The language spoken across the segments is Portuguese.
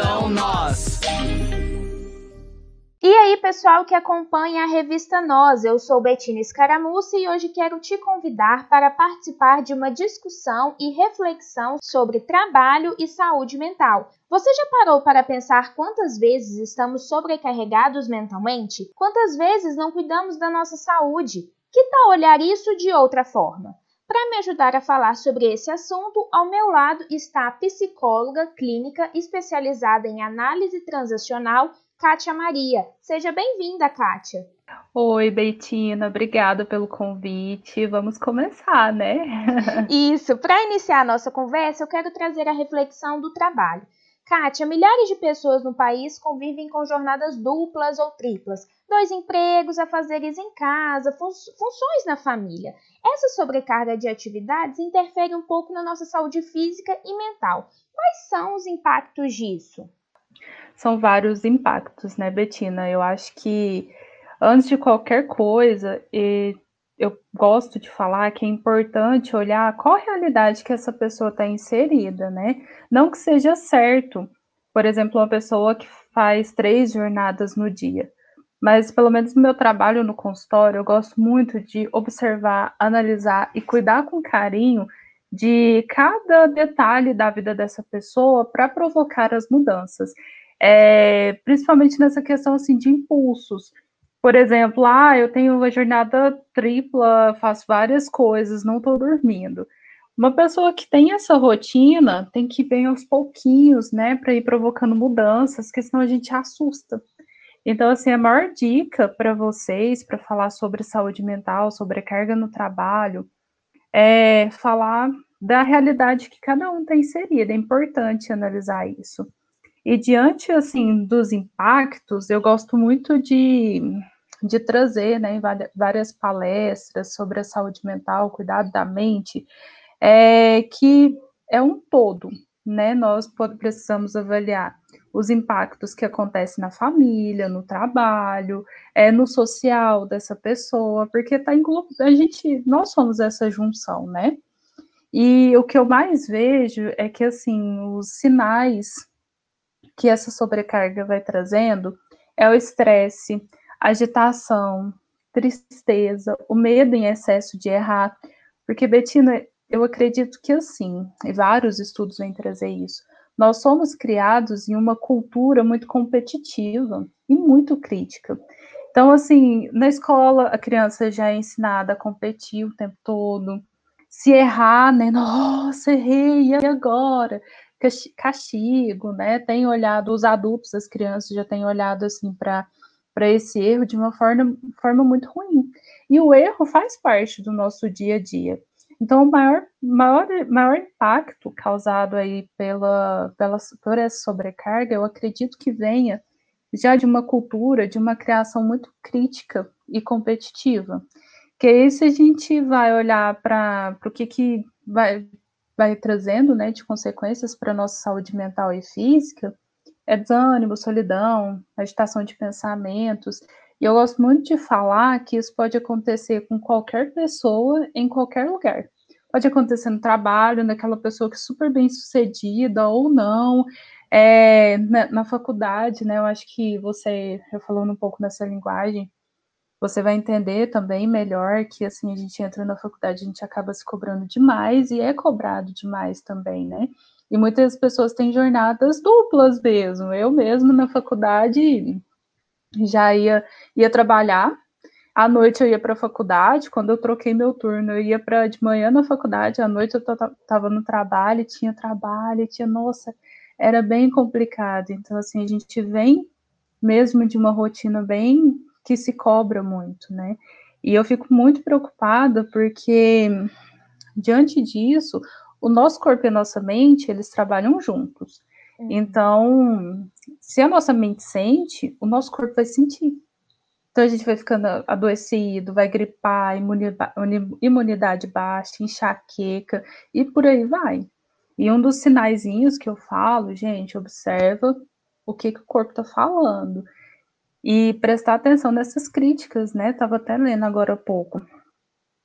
são nós. E aí, pessoal que acompanha a revista Nós, eu sou Betina Escaramuça e hoje quero te convidar para participar de uma discussão e reflexão sobre trabalho e saúde mental. Você já parou para pensar quantas vezes estamos sobrecarregados mentalmente? Quantas vezes não cuidamos da nossa saúde? Que tal olhar isso de outra forma? Para me ajudar a falar sobre esse assunto, ao meu lado está a psicóloga clínica especializada em análise transacional Kátia Maria. Seja bem-vinda, Kátia. Oi, Beitina, obrigada pelo convite. Vamos começar, né? Isso, para iniciar a nossa conversa, eu quero trazer a reflexão do trabalho. Kátia, milhares de pessoas no país convivem com jornadas duplas ou triplas, dois empregos, afazeres em casa, fun funções na família. Essa sobrecarga de atividades interfere um pouco na nossa saúde física e mental. Quais são os impactos disso? são vários impactos, né, Betina? Eu acho que antes de qualquer coisa, eu gosto de falar que é importante olhar qual a realidade que essa pessoa está inserida, né? Não que seja certo, por exemplo, uma pessoa que faz três jornadas no dia. Mas, pelo menos no meu trabalho no consultório, eu gosto muito de observar, analisar e cuidar com carinho de cada detalhe da vida dessa pessoa para provocar as mudanças é, principalmente nessa questão assim de impulsos. Por exemplo, ah, eu tenho uma jornada tripla, faço várias coisas, não estou dormindo. Uma pessoa que tem essa rotina tem que ir bem aos pouquinhos, né, para ir provocando mudanças, que senão a gente assusta. Então, assim, a maior dica para vocês, para falar sobre saúde mental, sobre carga no trabalho, é falar da realidade que cada um está inserido. É importante analisar isso. E diante assim dos impactos, eu gosto muito de, de trazer né, várias palestras sobre a saúde mental, cuidado da mente, é, que é um todo, né? Nós precisamos avaliar os impactos que acontecem na família, no trabalho, é, no social dessa pessoa, porque tá a gente, nós somos essa junção, né? E o que eu mais vejo é que assim os sinais que essa sobrecarga vai trazendo é o estresse, agitação, tristeza, o medo em excesso de errar. Porque, Betina, eu acredito que assim, e vários estudos vêm trazer isso, nós somos criados em uma cultura muito competitiva e muito crítica. Então, assim, na escola a criança já é ensinada a competir o tempo todo. Se errar, né? Nossa, errei, e agora? Castigo, né? Tem olhado, os adultos, as crianças já têm olhado assim para para esse erro de uma forma, forma muito ruim. E o erro faz parte do nosso dia a dia. Então, o maior, maior, maior impacto causado aí pela, pela, por essa sobrecarga, eu acredito que venha já de uma cultura, de uma criação muito crítica e competitiva. Que aí, se a gente vai olhar para o que, que vai, vai trazendo, né, de consequências para a nossa saúde mental e física, é desânimo, solidão, agitação de pensamentos. E eu gosto muito de falar que isso pode acontecer com qualquer pessoa, em qualquer lugar. Pode acontecer no trabalho, naquela pessoa que é super bem sucedida ou não, é, na, na, faculdade, né? Eu acho que você, eu falando um pouco nessa linguagem, você vai entender também melhor que assim a gente entra na faculdade, a gente acaba se cobrando demais e é cobrado demais também, né? E muitas pessoas têm jornadas duplas mesmo. Eu mesmo na faculdade já ia ia trabalhar, à noite eu ia para a faculdade, quando eu troquei meu turno, eu ia para de manhã na faculdade, à noite eu estava no trabalho, tinha trabalho, tinha, nossa, era bem complicado. Então assim, a gente vem mesmo de uma rotina bem que se cobra muito, né? E eu fico muito preocupada porque, diante disso, o nosso corpo e a nossa mente, eles trabalham juntos. Uhum. Então, se a nossa mente sente, o nosso corpo vai sentir. Então, a gente vai ficando adoecido, vai gripar, imunidade baixa, enxaqueca, e por aí vai. E um dos sinaizinhos que eu falo, gente, observa o que, que o corpo está falando e prestar atenção nessas críticas, né? Estava até lendo agora há pouco.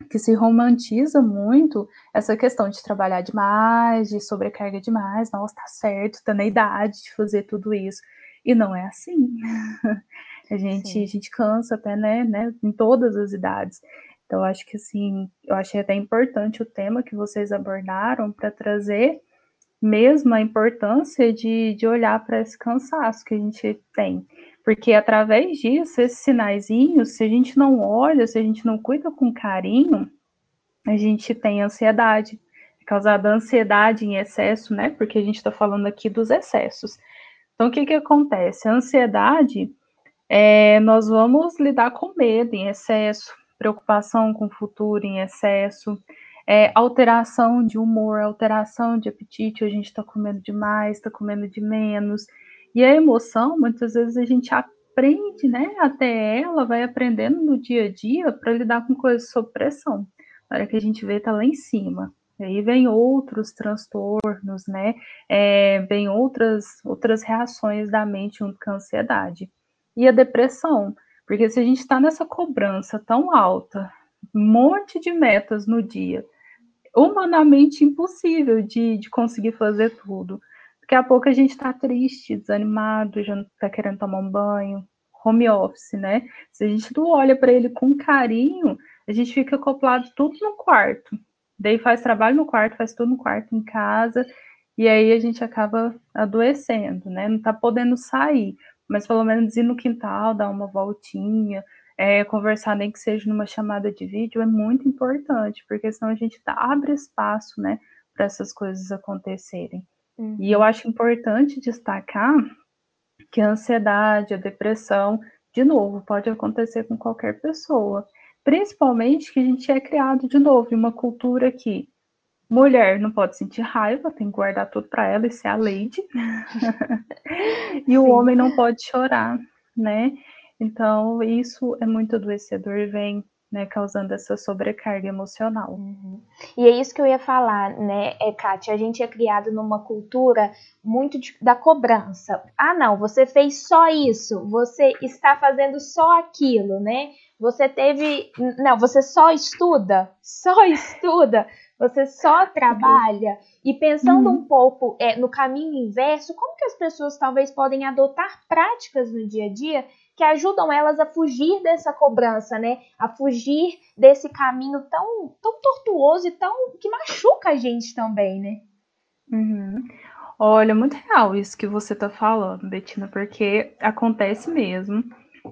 que se romantiza muito essa questão de trabalhar demais, de sobrecarga demais, nossa, tá certo, tá na idade de fazer tudo isso. E não é assim. A gente, a gente cansa até, né, né, em todas as idades. Então, acho que assim, eu achei até importante o tema que vocês abordaram para trazer mesmo a importância de, de olhar para esse cansaço que a gente tem. Porque através disso, esses sinaizinhos, se a gente não olha, se a gente não cuida com carinho, a gente tem ansiedade. É causada ansiedade em excesso, né? Porque a gente está falando aqui dos excessos. Então, o que, que acontece? A ansiedade, é, nós vamos lidar com medo em excesso, preocupação com o futuro em excesso, é, alteração de humor, alteração de apetite, a gente está comendo demais, está comendo de menos. E a emoção, muitas vezes a gente aprende, né? Até ela vai aprendendo no dia a dia para lidar com coisas sob pressão. Na hora que a gente vê, tá lá em cima. E aí vem outros transtornos, né? É, vem outras, outras reações da mente junto com a ansiedade. E a depressão, porque se a gente está nessa cobrança tão alta, um monte de metas no dia, humanamente impossível de, de conseguir fazer tudo. Daqui a pouco a gente está triste, desanimado, já está querendo tomar um banho, home office, né? Se a gente não olha para ele com carinho, a gente fica acoplado tudo no quarto. Daí faz trabalho no quarto, faz tudo no quarto, em casa, e aí a gente acaba adoecendo, né? Não está podendo sair, mas pelo menos ir no quintal, dar uma voltinha, é, conversar nem que seja numa chamada de vídeo é muito importante, porque senão a gente tá, abre espaço, né, para essas coisas acontecerem. Uhum. E eu acho importante destacar que a ansiedade, a depressão, de novo, pode acontecer com qualquer pessoa. Principalmente que a gente é criado de novo em uma cultura que mulher não pode sentir raiva, tem que guardar tudo para ela e ser a lady. e Sim. o homem não pode chorar, né? Então, isso é muito adoecedor e vem né, causando essa sobrecarga emocional. Uhum. E é isso que eu ia falar, né, é, Kátia? A gente é criado numa cultura muito de, da cobrança. Ah, não, você fez só isso, você está fazendo só aquilo, né? Você teve. Não, você só estuda, só estuda, você só trabalha. E pensando uhum. um pouco é, no caminho inverso, como que as pessoas talvez podem adotar práticas no dia a dia que ajudam elas a fugir dessa cobrança, né? A fugir desse caminho tão, tão tortuoso e tão que machuca a gente também, né? Uhum. Olha, muito real isso que você tá falando, Betina, porque acontece mesmo.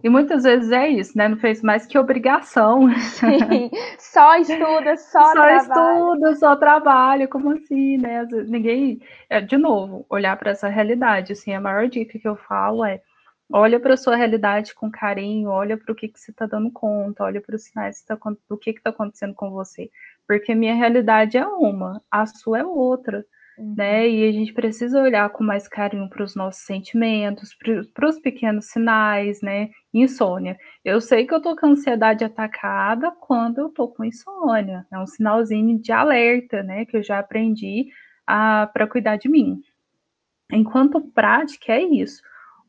E muitas vezes é isso, né? Não fez mais que obrigação. Sim, só estuda, só, só trabalha. Só estuda, só trabalha, como assim, né? Ninguém. É, de novo, olhar para essa realidade. Assim, a maior dica que eu falo é olha para a sua realidade com carinho, olha para o que, que você está dando conta, olha para os sinais tá, do que está acontecendo com você. Porque minha realidade é uma, a sua é outra. Uhum. Né? E a gente precisa olhar com mais carinho para os nossos sentimentos, para os pequenos sinais, né? Insônia. Eu sei que eu tô com ansiedade atacada quando eu tô com insônia. É um sinalzinho de alerta, né? Que eu já aprendi para cuidar de mim. Enquanto prática é isso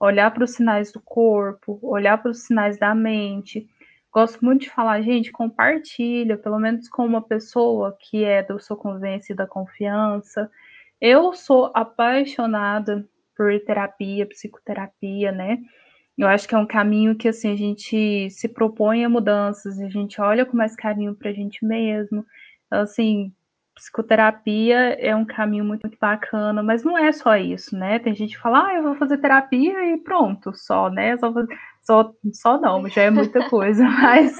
olhar para os sinais do corpo, olhar para os sinais da mente. Gosto muito de falar, gente, compartilha, pelo menos com uma pessoa que é da sua convivência e da confiança. Eu sou apaixonada por terapia, psicoterapia, né? Eu acho que é um caminho que assim a gente se propõe a mudanças, a gente olha com mais carinho para a gente mesmo. Assim, psicoterapia é um caminho muito, muito, bacana, mas não é só isso, né? Tem gente que fala, ah, eu vou fazer terapia e pronto, só, né? Só, só, só não, já é muita coisa, mas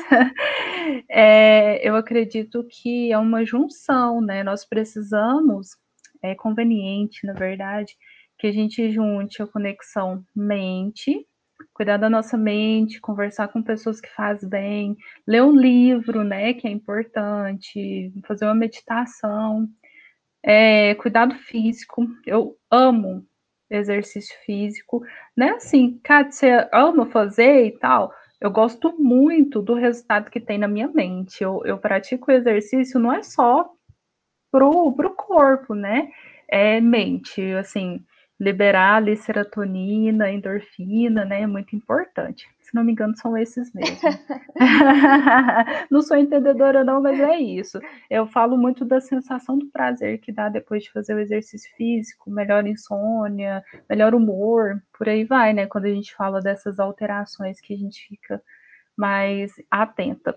é, eu acredito que é uma junção, né? Nós precisamos, é conveniente, na verdade, que a gente junte a conexão mente, cuidar da nossa mente, conversar com pessoas que faz bem, ler um livro, né, que é importante, fazer uma meditação, é, cuidado físico. Eu amo exercício físico, né? Assim, cara, você ama fazer e tal. Eu gosto muito do resultado que tem na minha mente. Eu, eu pratico exercício não é só pro, pro corpo, né? É mente, assim liberar ali serotonina, endorfina, né? É muito importante. se não me engano, são esses mesmo. não sou entendedora, não, mas é isso. Eu falo muito da sensação do prazer que dá depois de fazer o exercício físico, melhor insônia, melhor humor, por aí vai, né? Quando a gente fala dessas alterações que a gente fica mais atenta.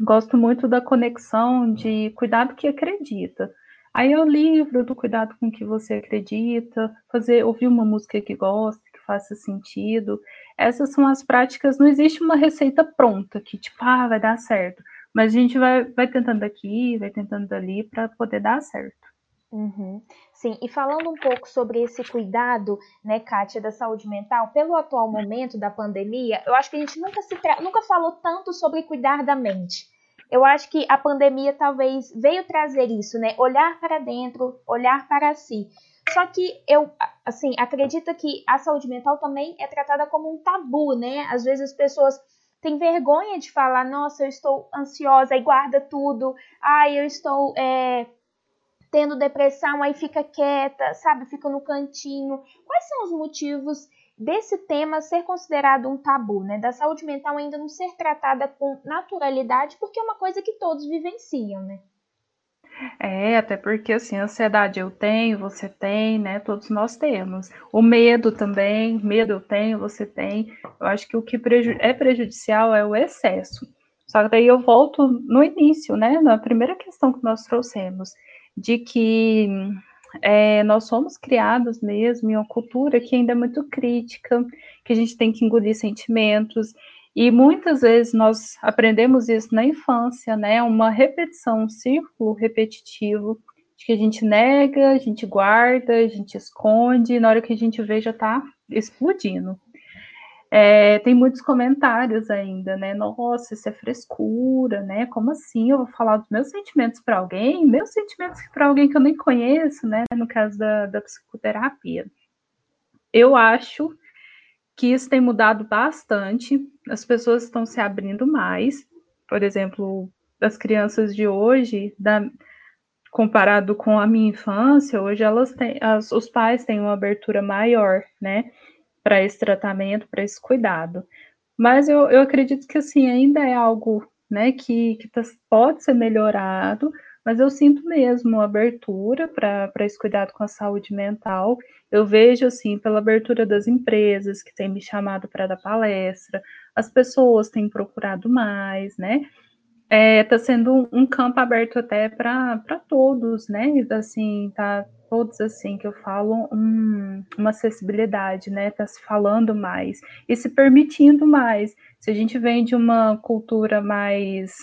Gosto muito da conexão de cuidado que acredita. Aí é o livro do cuidado com que você acredita, fazer ouvir uma música que gosta, que faça sentido. Essas são as práticas, não existe uma receita pronta que tipo, ah, vai dar certo. Mas a gente vai, vai tentando aqui, vai tentando ali para poder dar certo. Uhum. Sim, e falando um pouco sobre esse cuidado, né, Kátia, da saúde mental, pelo atual momento da pandemia, eu acho que a gente nunca, se nunca falou tanto sobre cuidar da mente. Eu acho que a pandemia talvez veio trazer isso, né? Olhar para dentro, olhar para si. Só que eu, assim, acredito que a saúde mental também é tratada como um tabu, né? Às vezes as pessoas têm vergonha de falar, nossa, eu estou ansiosa e guarda tudo. Ai, eu estou é, tendo depressão, aí fica quieta, sabe? Fica no cantinho. Quais são os motivos desse tema ser considerado um tabu, né? Da saúde mental ainda não ser tratada com naturalidade, porque é uma coisa que todos vivenciam, né? É, até porque assim, ansiedade eu tenho, você tem, né? Todos nós temos. O medo também, medo eu tenho, você tem. Eu acho que o que preju é prejudicial é o excesso. Só que daí eu volto no início, né? Na primeira questão que nós trouxemos, de que é, nós somos criados mesmo em uma cultura que ainda é muito crítica, que a gente tem que engolir sentimentos, e muitas vezes nós aprendemos isso na infância, né? Uma repetição, um círculo repetitivo, de que a gente nega, a gente guarda, a gente esconde, e na hora que a gente vê já está explodindo. É, tem muitos comentários ainda, né? Nossa, isso é frescura, né? Como assim eu vou falar dos meus sentimentos para alguém? Meus sentimentos para alguém que eu nem conheço, né? No caso da, da psicoterapia. Eu acho que isso tem mudado bastante, as pessoas estão se abrindo mais. Por exemplo, as crianças de hoje, da, comparado com a minha infância, hoje elas têm, as, os pais têm uma abertura maior, né? Para esse tratamento, para esse cuidado. Mas eu, eu acredito que assim ainda é algo né, que, que tá, pode ser melhorado, mas eu sinto mesmo abertura para esse cuidado com a saúde mental. Eu vejo, assim, pela abertura das empresas que têm me chamado para dar palestra, as pessoas têm procurado mais, né? Está é, tá sendo um, campo aberto até para todos, né? Assim, tá todos assim que eu falo um, uma acessibilidade, né? Tá se falando mais e se permitindo mais. Se a gente vem de uma cultura mais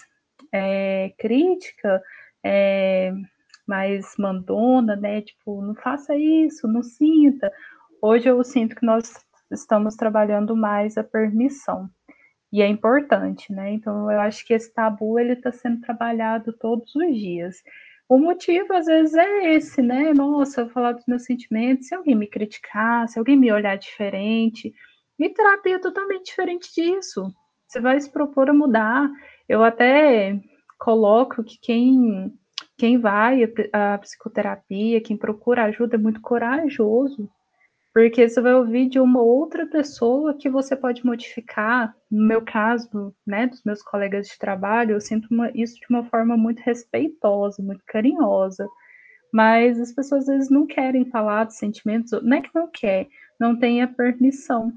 é, crítica, é, mais mandona, né? Tipo, não faça isso, não sinta. Hoje eu sinto que nós estamos trabalhando mais a permissão e é importante, né? Então eu acho que esse tabu ele está sendo trabalhado todos os dias. O motivo, às vezes, é esse, né? Nossa, eu falar dos meus sentimentos, se alguém me criticar, se alguém me olhar diferente. E terapia é totalmente diferente disso. Você vai se propor a mudar. Eu até coloco que quem, quem vai à psicoterapia, quem procura ajuda, é muito corajoso. Porque você vai ouvir de uma outra pessoa que você pode modificar. No meu caso, né, dos meus colegas de trabalho, eu sinto uma, isso de uma forma muito respeitosa, muito carinhosa. Mas as pessoas às vezes não querem falar dos sentimentos, não é que não quer, não tem a permissão.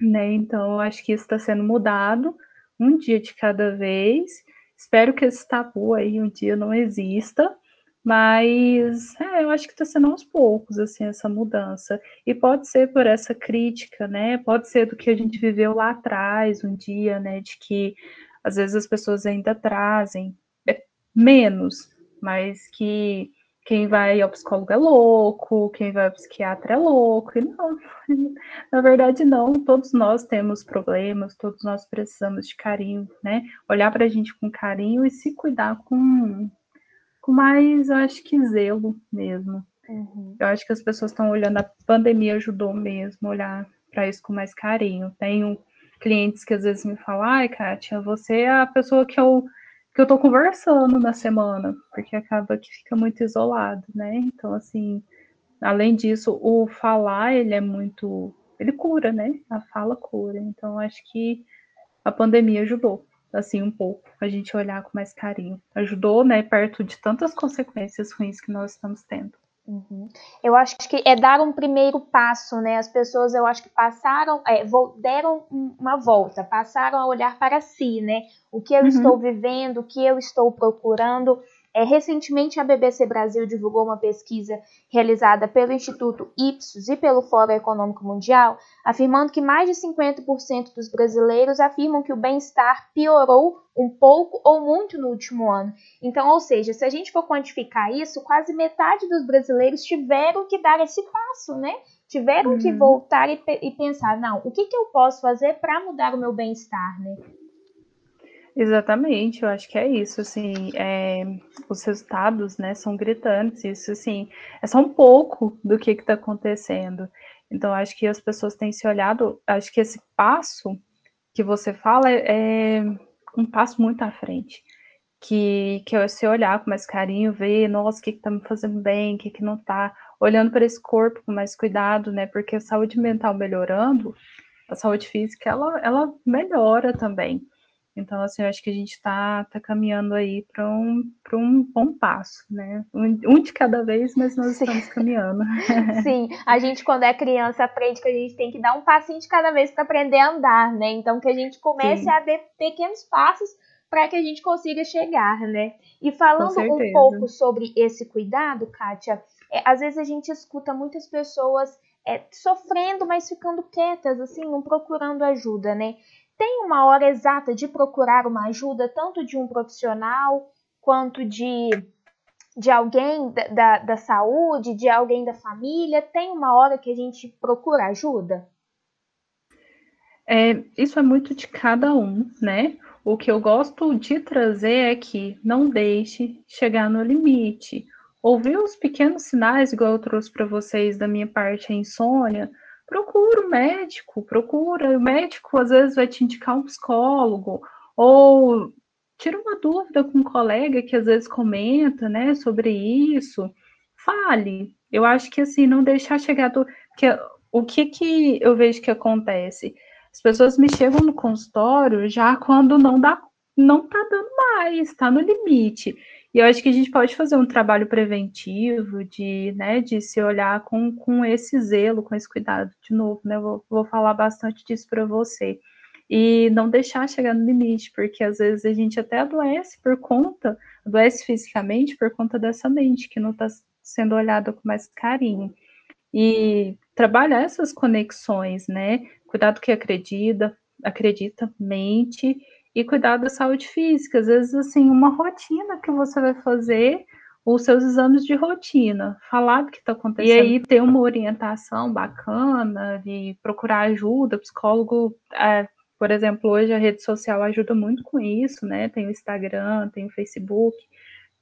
Né? Então, eu acho que isso está sendo mudado um dia de cada vez. Espero que esse tabu aí um dia não exista, mas é, eu acho que está sendo aos poucos, assim, essa mudança. E pode ser por essa crítica, né? Pode ser do que a gente viveu lá atrás, um dia, né? De que às vezes as pessoas ainda trazem é, menos, mas que quem vai ao psicólogo é louco, quem vai ao psiquiatra é louco. E não, na verdade, não. Todos nós temos problemas, todos nós precisamos de carinho, né? Olhar para a gente com carinho e se cuidar com com mais, eu acho que zelo mesmo. Uhum. Eu acho que as pessoas estão olhando, a pandemia ajudou mesmo, olhar para isso com mais carinho. Tenho clientes que às vezes me falam, ai, Kátia, você é a pessoa que eu que eu tô conversando na semana, porque acaba que fica muito isolado, né? Então, assim, além disso, o falar, ele é muito ele cura, né? A fala cura. Então, acho que a pandemia ajudou, assim, um pouco, a gente olhar com mais carinho. Ajudou, né, perto de tantas consequências ruins que nós estamos tendo. Uhum. Eu acho que é dar um primeiro passo, né? As pessoas, eu acho que passaram, é, deram uma volta, passaram a olhar para si, né? O que eu uhum. estou vivendo, o que eu estou procurando. É, recentemente, a BBC Brasil divulgou uma pesquisa realizada pelo Instituto Ipsos e pelo Fórum Econômico Mundial, afirmando que mais de 50% dos brasileiros afirmam que o bem-estar piorou um pouco ou muito no último ano. Então, ou seja, se a gente for quantificar isso, quase metade dos brasileiros tiveram que dar esse passo, né? Tiveram uhum. que voltar e, e, pensar, não, o que, que eu posso fazer para mudar o meu bem-estar, né? Exatamente, eu acho que é isso, assim, é, os resultados, né, são gritantes, isso, assim, é só um pouco do que está acontecendo. Então, acho que as pessoas têm se olhado, acho que esse passo que você fala é, é um passo muito à frente, que, que é você olhar com mais carinho, ver, nossa, o que está me fazendo bem, o que, que não está, olhando para esse corpo com mais cuidado, né, porque a saúde mental melhorando, a saúde física, ela, ela melhora também. Então, assim, eu acho que a gente está tá caminhando aí para um, um bom passo, né? Um, um, de cada vez, mas nós Sim. estamos caminhando. Sim, a gente, quando é criança, aprende que a gente tem que dar um passinho de cada vez para aprender a andar, né? Então, que a gente comece Sim. a dar pequenos passos para que a gente consiga chegar, né? E falando um pouco sobre esse cuidado, Kátia, é, às vezes a gente escuta muitas pessoas é, sofrendo, mas ficando quietas, assim, não procurando ajuda, né? Tem uma hora exata de procurar uma ajuda, tanto de um profissional quanto de, de alguém da, da, da saúde, de alguém da família? Tem uma hora que a gente procura ajuda? É, isso é muito de cada um, né? O que eu gosto de trazer é que não deixe chegar no limite. Ouvir os pequenos sinais, igual eu trouxe para vocês da minha parte, a insônia, procura o um médico, procura. O médico às vezes vai te indicar um psicólogo, ou tira uma dúvida com um colega que às vezes comenta, né, sobre isso. Fale. Eu acho que assim, não deixar chegar do. Porque o que, que eu vejo que acontece? As pessoas me chegam no consultório já quando não dá, não tá dando mais, está no limite. E eu acho que a gente pode fazer um trabalho preventivo de, né, de se olhar com, com esse zelo, com esse cuidado. De novo, né, eu vou, vou falar bastante disso para você. E não deixar chegar no limite, porque às vezes a gente até adoece por conta, adoece fisicamente por conta dessa mente que não está sendo olhada com mais carinho. E trabalhar essas conexões, né? Cuidado que acredita, acredita, mente e cuidar da saúde física. Às vezes, assim, uma rotina que você vai fazer, os seus exames de rotina, falar do que está acontecendo. E aí ter uma orientação bacana, de procurar ajuda, psicólogo, é, por exemplo, hoje a rede social ajuda muito com isso, né? Tem o Instagram, tem o Facebook,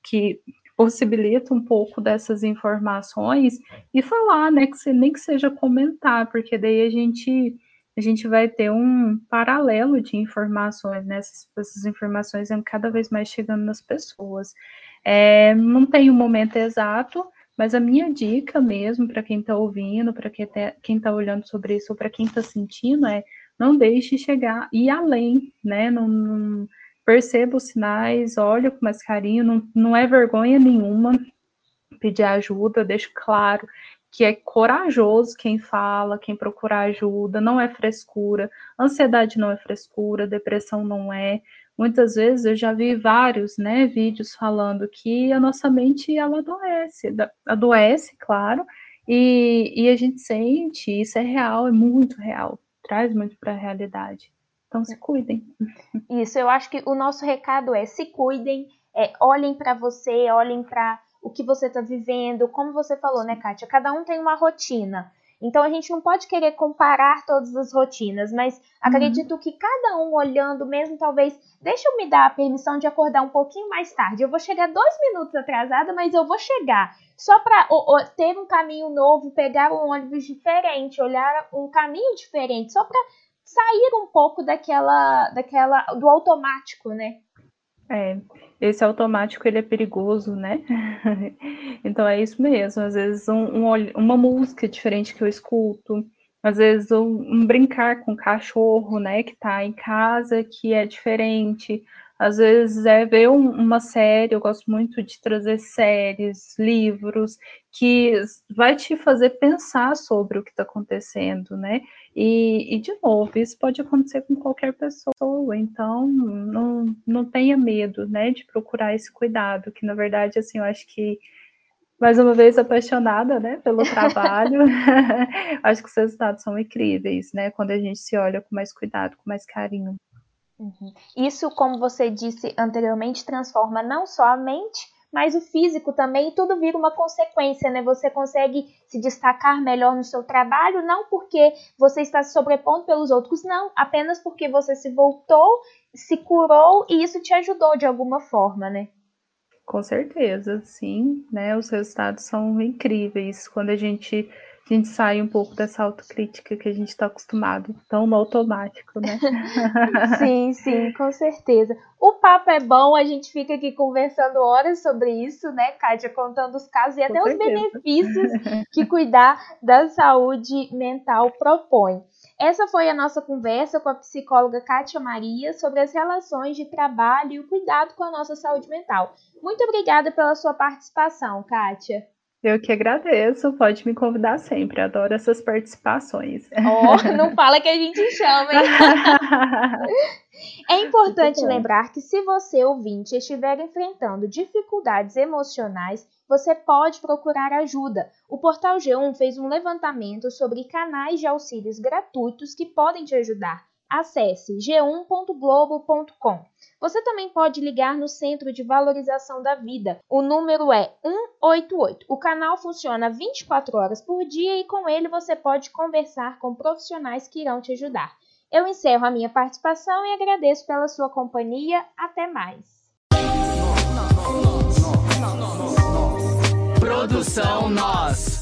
que possibilita um pouco dessas informações e falar, né? Que nem que seja comentar, porque daí a gente a gente vai ter um paralelo de informações, né? Essas, essas informações vão cada vez mais chegando nas pessoas. É, não tem um momento exato, mas a minha dica mesmo para quem está ouvindo, para quem está olhando sobre isso, ou para quem está sentindo, é não deixe chegar e além, né? Não, não, perceba os sinais, olhe com mais carinho, não, não é vergonha nenhuma pedir ajuda, deixo claro que é corajoso quem fala, quem procura ajuda, não é frescura. Ansiedade não é frescura, depressão não é. Muitas vezes eu já vi vários, né, vídeos falando que a nossa mente ela adoece, adoece, claro, e, e a gente sente, isso é real, é muito real, traz muito para a realidade. Então se cuidem. Isso, eu acho que o nosso recado é se cuidem, é, olhem para você, olhem para o que você está vivendo, como você falou, né, Kátia? Cada um tem uma rotina. Então a gente não pode querer comparar todas as rotinas, mas uhum. acredito que cada um olhando mesmo, talvez, deixa eu me dar a permissão de acordar um pouquinho mais tarde. Eu vou chegar dois minutos atrasada, mas eu vou chegar. Só para ter um caminho novo, pegar um ônibus diferente, olhar um caminho diferente, só para sair um pouco daquela, daquela, do automático, né? É, esse automático ele é perigoso, né? então é isso mesmo. Às vezes um, um, uma música diferente que eu escuto, às vezes um, um brincar com o cachorro, né, que está em casa, que é diferente. Às vezes é ver um, uma série, eu gosto muito de trazer séries, livros, que vai te fazer pensar sobre o que está acontecendo, né? E, e, de novo, isso pode acontecer com qualquer pessoa, então não, não tenha medo, né, de procurar esse cuidado, que na verdade, assim, eu acho que mais uma vez apaixonada, né, pelo trabalho. Acho que os resultados são incríveis, né, quando a gente se olha com mais cuidado, com mais carinho. Uhum. Isso, como você disse anteriormente, transforma não só a mente, mas o físico também, tudo vira uma consequência, né? Você consegue se destacar melhor no seu trabalho, não porque você está se sobrepondo pelos outros, não, apenas porque você se voltou, se curou e isso te ajudou de alguma forma, né? Com certeza, sim, né? Os resultados são incríveis quando a gente, a gente sai um pouco dessa autocrítica que a gente está acostumado, tão no automático, né? sim, sim, com certeza. O papo é bom, a gente fica aqui conversando horas sobre isso, né, Kátia, contando os casos e até os benefícios que cuidar da saúde mental propõe. Essa foi a nossa conversa com a psicóloga Kátia Maria sobre as relações de trabalho e o cuidado com a nossa saúde mental. Muito obrigada pela sua participação, Kátia. Eu que agradeço, pode me convidar sempre, adoro essas participações. Oh, não fala que a gente chama, hein? É importante lembrar que se você, ouvinte, estiver enfrentando dificuldades emocionais, você pode procurar ajuda. O Portal G1 fez um levantamento sobre canais de auxílios gratuitos que podem te ajudar. Acesse g1.globo.com. Você também pode ligar no Centro de Valorização da Vida. O número é 188. O canal funciona 24 horas por dia e com ele você pode conversar com profissionais que irão te ajudar. Eu encerro a minha participação e agradeço pela sua companhia. Até mais. Produção Nós.